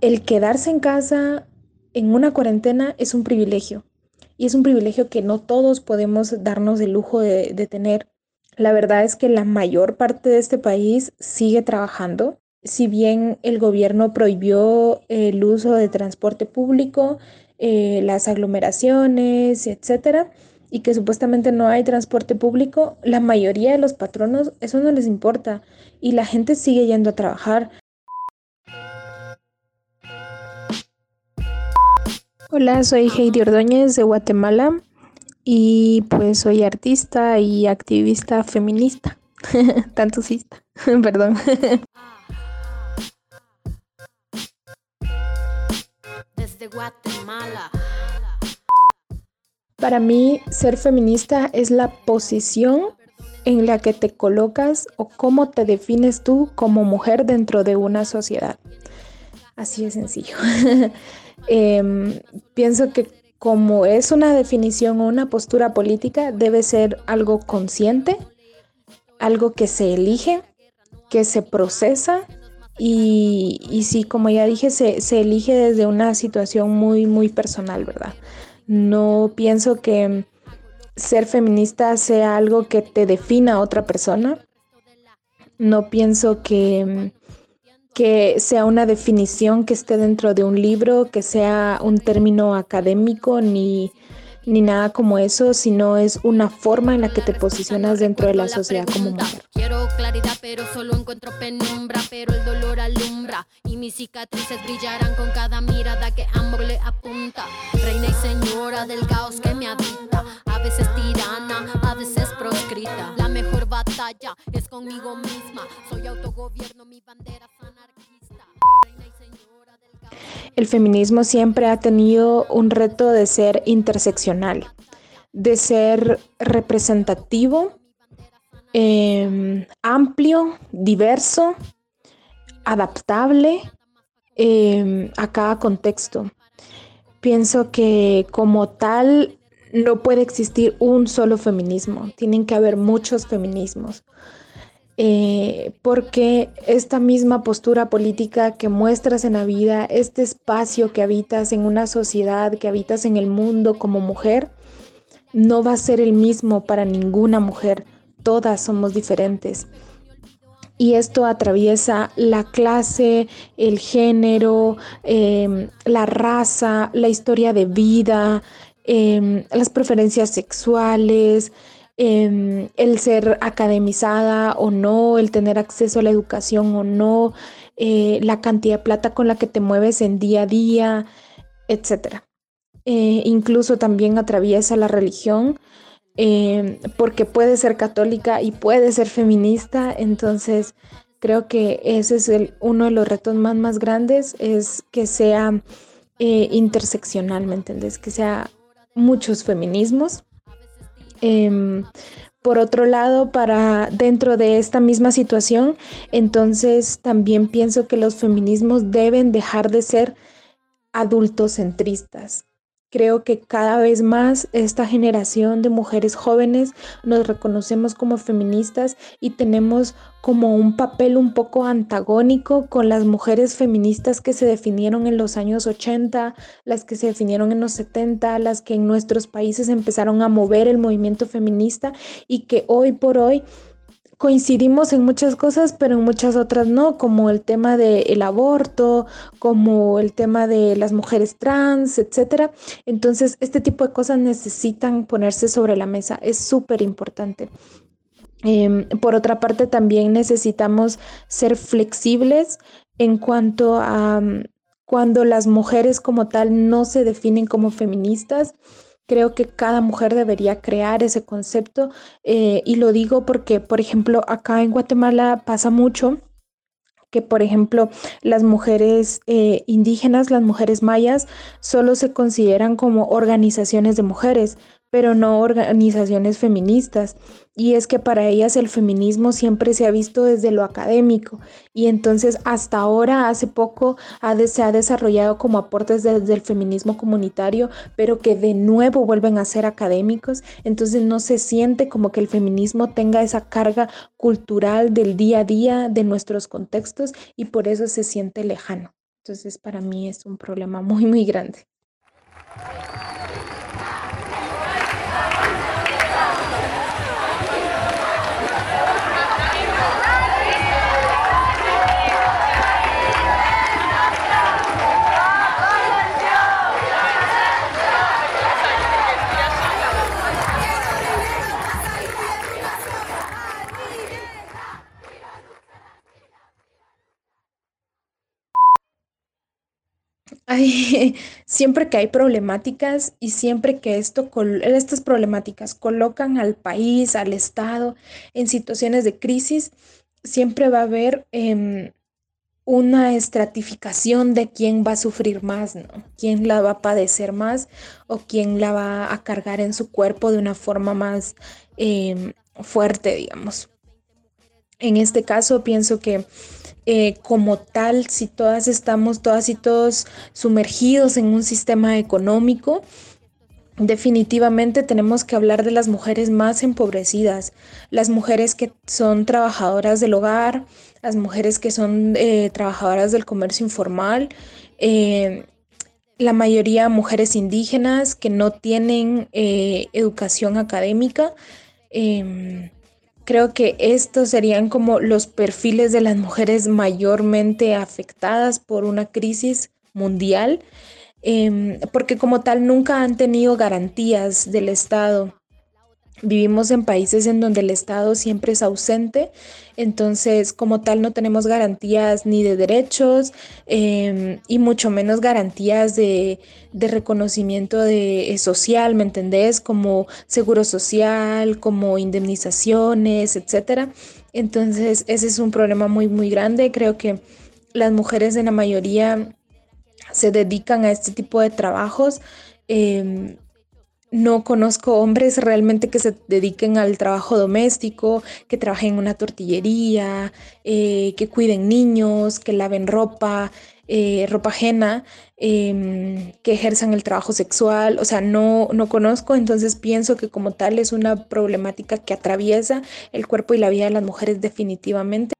el quedarse en casa en una cuarentena es un privilegio y es un privilegio que no todos podemos darnos el lujo de, tener. La verdad es que la mayor parte de este país sigue trabajando. Si bien el gobierno prohibió el uso de transporte público, eh, las aglomeraciones, etcétera, y que supuestamente no hay transporte público, la mayoría de los patronos eso no les importa y la gente sigue yendo a trabajar. Hola, soy Heidi Ordóñez de Guatemala y pues soy artista y activista feminista, tantosista, perdón. Desde Guatemala. Para mí, ser feminista es la posición en la que te colocas o cómo te defines tú como mujer dentro de una sociedad. Así de sencillo. Em, pienso que como es una definición o una postura política, debe ser algo consciente, algo que se elige, que se procesa y, y sí, como ya dije, se, se, elige desde una situación muy, muy personal, ¿verdad? No pienso que ser feminista sea algo que te defina a otra persona. No pienso que que sea una definición que esté dentro de un libro, que sea un término académico ni, ni nada como eso, sino es una forma en la que te posicionas dentro de la sociedad como mujer. Quiero claridad, pero solo encuentro penumbra, pero el dolor alumbra y mis cicatrices brillarán con cada mirada que ambos le apunta. Reina y señora del caos que me habita, a veces tirana, a veces proscrita. La mejor batalla es conmigo misma, soy autogobierno, mi bandera el feminismo siempre ha tenido un reto de ser interseccional, de ser representativo, em, amplio, diverso, adaptable em, a cada contexto. Pienso que como tal no puede existir un solo feminismo, tienen que haber muchos feminismos. Eh, porque esta misma postura política que muestras en la vida, este espacio que habitas en una sociedad, que habitas en el mundo como mujer, no va a ser el mismo para ninguna mujer. Todas somos diferentes. Y esto atraviesa la clase, el género, em, la raza, la historia de vida, em, las preferencias sexuales, Em, el ser academizada o no, el tener acceso a la educación o no, eh, la cantidad de plata con la que te mueves en día a día, etc. Eh, incluso también atraviesa la religión, em, porque puede ser católica y puede ser feminista, entonces creo que ese es el, uno de los retos más, más grandes, es que sea eh, interseccional, ¿me entiendes? Que sea muchos feminismos Em, por otro lado, para dentro de esta misma situación, entonces también pienso que los feminismos deben dejar de ser adultocentristas. Creo que cada vez más esta generación de mujeres jóvenes nos reconocemos como feministas y tenemos como un papel un poco antagónico con las mujeres feministas que se definieron en los años 80, las que se definieron en los 70, las que en nuestros países empezaron a mover el movimiento feminista y que hoy por hoy coincidimos en muchas cosas, pero en muchas otras no, como el tema del aborto, como el tema de las mujeres trans, etcétera. Entonces, este tipo de cosas necesitan ponerse sobre la mesa, es súper importante. Em, por otra parte, también necesitamos ser flexibles en cuanto a mm, cuando las mujeres como tal no se definen como feministas Creo que cada mujer debería crear ese concepto eh, y lo digo porque, por ejemplo, acá en Guatemala pasa mucho que, por ejemplo, las mujeres eh, indígenas, las mujeres mayas, solo se consideran como organizaciones de mujeres, pero no organizaciones feministas. Y es que para ellas el feminismo siempre se ha visto desde lo académico. Y entonces hasta ahora, hace poco, se ha desarrollado como aportes desde el feminismo comunitario, pero que de nuevo vuelven a ser académicos. Entonces no se siente como que el feminismo tenga esa carga cultural del día a día de nuestros contextos y por eso se siente lejano. Entonces para mí es un problema muy, muy grande. siempre que hay problemáticas y siempre que esto, estas problemáticas colocan al país, al Estado en situaciones de crisis, siempre va a haber em, una estratificación de quién va a sufrir más, ¿no? Quién la va a padecer más o quién la va a cargar en su cuerpo de una forma más em, fuerte, digamos. En este caso, pienso que eh, como tal, si todas estamos, todas y todos sumergidos en un sistema económico, definitivamente tenemos que hablar de las mujeres más empobrecidas, las mujeres que son trabajadoras del hogar, las mujeres que son eh, trabajadoras del comercio informal. Eh, la mayoría mujeres indígenas que no tienen educación académica. Em, Creo que estos serían como los perfiles de las mujeres mayormente afectadas por una crisis mundial, em, porque como tal nunca han tenido garantías del Estado Vivimos en países en donde el Estado siempre es ausente, entonces como tal no tenemos garantías ni de derechos em, y mucho menos garantías de, reconocimiento de, eh, social, ¿me entendés? Como seguro social, como indemnizaciones, etc. Entonces ese es un problema muy, muy grande. Creo que las mujeres en la mayoría se dedican a este tipo de trabajos. Em, no conozco hombres realmente que se dediquen al trabajo doméstico, que trabajen en una tortillería, eh, que cuiden niños, que laven ropa, eh, ropa ajena, em, que ejerzan el trabajo sexual. O sea, no, no conozco, entonces pienso que como tal es una problemática que atraviesa el cuerpo y la vida de las mujeres definitivamente.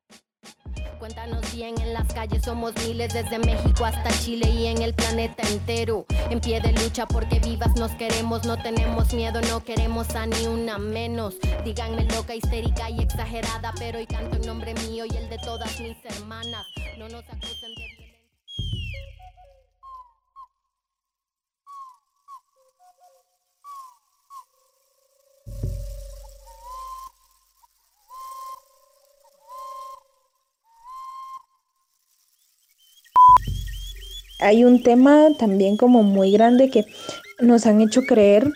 Cuéntanos bien, en las calles somos miles desde México hasta Chile y en el planeta entero. En pie de lucha porque vivas nos queremos, no tenemos miedo, no queremos a ni una menos. Díganme loca, histérica y exagerada, pero hoy canto en nombre mío y el de todas mis hermanas. No nos acusen de hay un tema también como muy grande que nos han hecho creer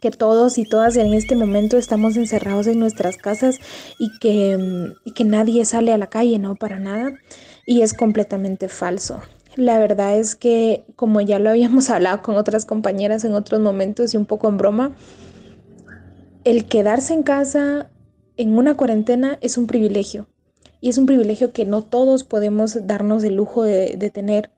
que todos y todas en este momento estamos encerrados en nuestras casas y que, que nadie sale a la calle, no para nada. Y es completamente falso. La verdad es que, como ya lo habíamos hablado con otras compañeras en otros momentos y un poco en broma, el quedarse en casa en una cuarentena es un privilegio. Y es un privilegio que no todos podemos darnos el lujo de, de tener.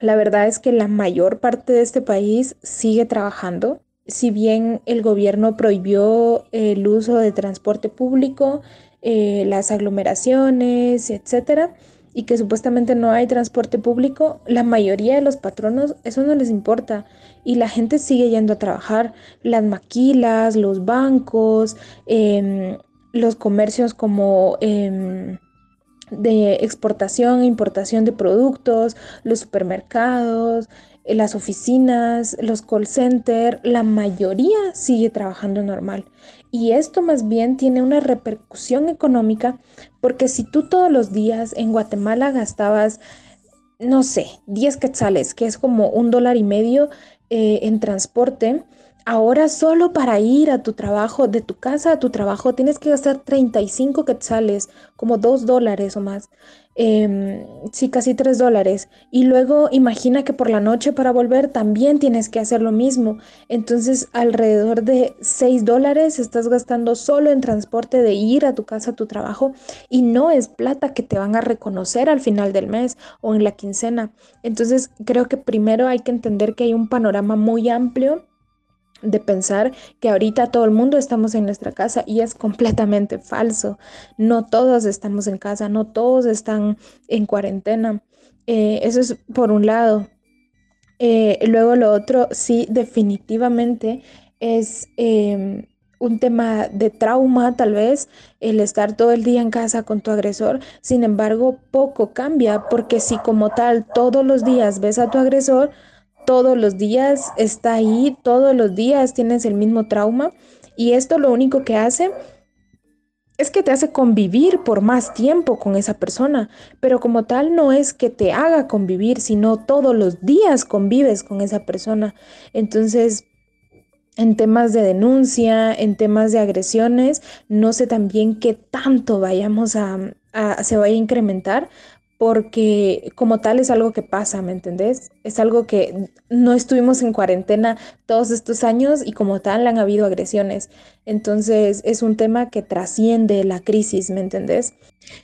La verdad es que la mayor parte de este país sigue trabajando. Si bien el gobierno prohibió el uso de transporte público, eh, las aglomeraciones, etcétera, y que supuestamente no hay transporte público, la mayoría de los patronos eso no les importa y la gente sigue yendo a trabajar. Las maquilas, los bancos, em, los comercios como em, de exportación e importación de productos, los supermercados, eh, las oficinas, los call centers, la mayoría sigue trabajando normal. Y esto más bien tiene una repercusión económica porque si tú todos los días en Guatemala gastabas, no sé, 10 quetzales, que es como un dólar y medio eh, en transporte, Ahora solo para ir a tu trabajo, de tu casa a tu trabajo, tienes que gastar 35 quetzales, como 2 dólares o más. Em, sí, casi 3 dólares. Y luego imagina que por la noche para volver también tienes que hacer lo mismo. Entonces alrededor de 6 dólares estás gastando solo en transporte de ir a tu casa, a tu trabajo. Y no es plata que te van a reconocer al final del mes o en la quincena. Entonces creo que primero hay que entender que hay un panorama muy amplio de pensar que ahorita todo el mundo estamos en nuestra casa y es completamente falso. No todos estamos en casa, no todos están en cuarentena. Eh, eso es por un lado. Eh, luego lo otro, sí, definitivamente es em, un tema de trauma, tal vez, el estar todo el día en casa con tu agresor. Sin embargo, poco cambia, porque si como tal todos los días ves a tu agresor, todos los días está ahí, todos los días tienes el mismo trauma, y esto lo único que hace es que te hace convivir por más tiempo con esa persona, pero como tal no es que te haga convivir, sino todos los días convives con esa persona. Entonces, en temas de denuncia, en temas de agresiones, no sé también qué tanto vayamos a, se vaya a incrementar, porque como tal es algo que pasa, ¿me entendés? Es algo que no estuvimos en cuarentena todos estos años y como tal han habido agresiones. Entonces es un tema que trasciende la crisis, ¿me entendés?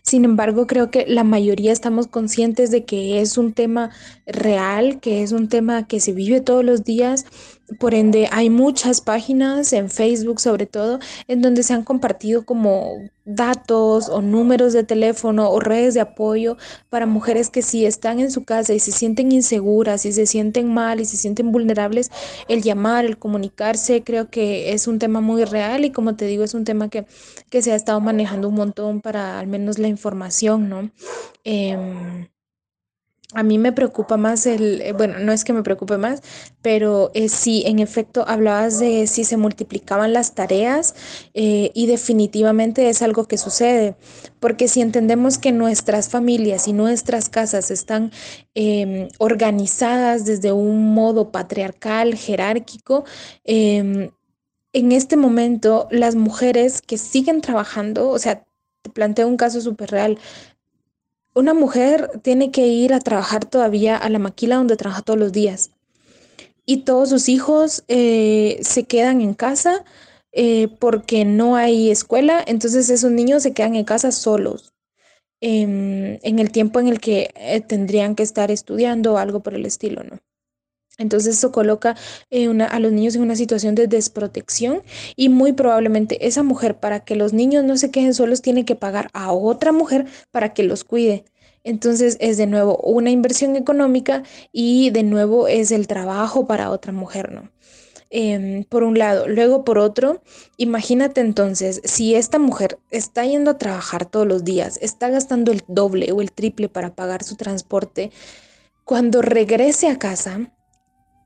Sin embargo, creo que la mayoría estamos conscientes de que es un tema real, que es un tema que se vive todos los días. Por ende, hay muchas páginas en Facebook sobre todo en donde se han compartido como datos o números de teléfono o redes de apoyo para mujeres que si están en su casa y se sienten inseguras y se sienten mal y se sienten vulnerables, el llamar, el comunicarse, creo que es un tema muy real y como te digo, es un tema que, que se ha estado manejando un montón para al menos la información, ¿no? Em, a mí me preocupa más el, eh, bueno, no es que me preocupe más, pero eh, sí, en efecto, hablabas de si se multiplicaban las tareas eh, y definitivamente es algo que sucede, porque si entendemos que nuestras familias y nuestras casas están em, organizadas desde un modo patriarcal, jerárquico, em, en este momento las mujeres que siguen trabajando, o sea, te planteo un caso súper real. Una mujer tiene que ir a trabajar todavía a la maquila donde trabaja todos los días. Y todos sus hijos eh, se quedan en casa eh, porque no hay escuela. Entonces esos niños se quedan en casa solos. Em, en el tiempo en el que eh, tendrían que estar estudiando o algo por el estilo, ¿no? Entonces eso coloca eh, a los niños en una situación de desprotección y muy probablemente esa mujer para que los niños no se queden solos tiene que pagar a otra mujer para que los cuide. Entonces es de nuevo una inversión económica y de nuevo es el trabajo para otra mujer, ¿no? Em, por un lado. Luego, por otro, imagínate entonces, si esta mujer está yendo a trabajar todos los días, está gastando el doble o el triple para pagar su transporte, cuando regrese a casa,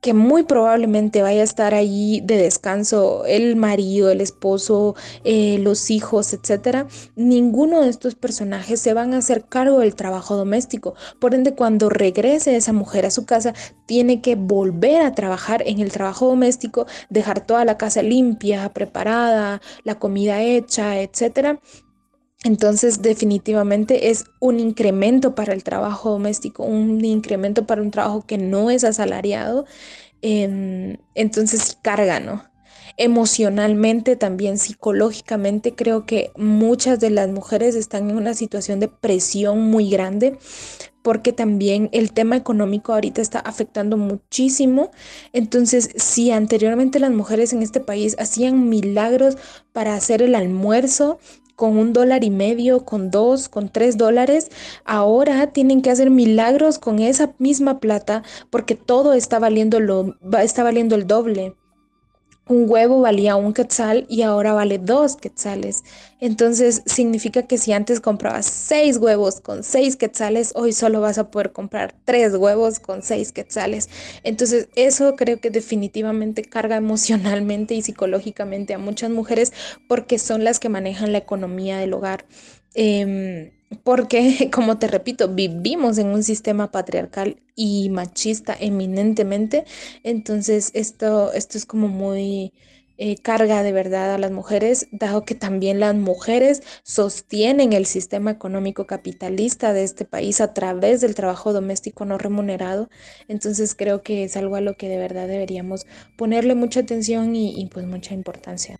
que muy probablemente vaya a estar allí de descanso el marido, el esposo, eh, los hijos, etcétera, ninguno de estos personajes se van a hacer cargo del trabajo doméstico. Por ende, cuando regrese esa mujer a su casa, tiene que volver a trabajar en el trabajo doméstico, dejar toda la casa limpia, preparada, la comida hecha, etcétera. Entonces, definitivamente es un incremento para el trabajo doméstico, un incremento para un trabajo que no es asalariado. Em, entonces, carga, ¿no? Emocionalmente, también psicológicamente, creo que muchas de las mujeres están en una situación de presión muy grande porque también el tema económico ahorita está afectando muchísimo. Entonces, si anteriormente las mujeres en este país hacían milagros para hacer el almuerzo, con un dólar y medio, con dos, con tres dólares, ahora tienen que hacer milagros con esa misma plata porque todo está valiendo, lo, está valiendo el doble un huevo valía un quetzal y ahora vale dos quetzales. Entonces significa que si antes comprabas seis huevos con seis quetzales, hoy solo vas a poder comprar tres huevos con seis quetzales. Entonces eso creo que definitivamente carga emocionalmente y psicológicamente a muchas mujeres porque son las que manejan la economía del hogar. Em, porque, como te repito, vivimos en un sistema patriarcal y machista eminentemente, entonces esto, esto es como muy eh, carga de verdad a las mujeres, dado que también las mujeres sostienen el sistema económico capitalista de este país a través del trabajo doméstico no remunerado, entonces creo que es algo a lo que de verdad deberíamos ponerle mucha atención y, y pues mucha importancia.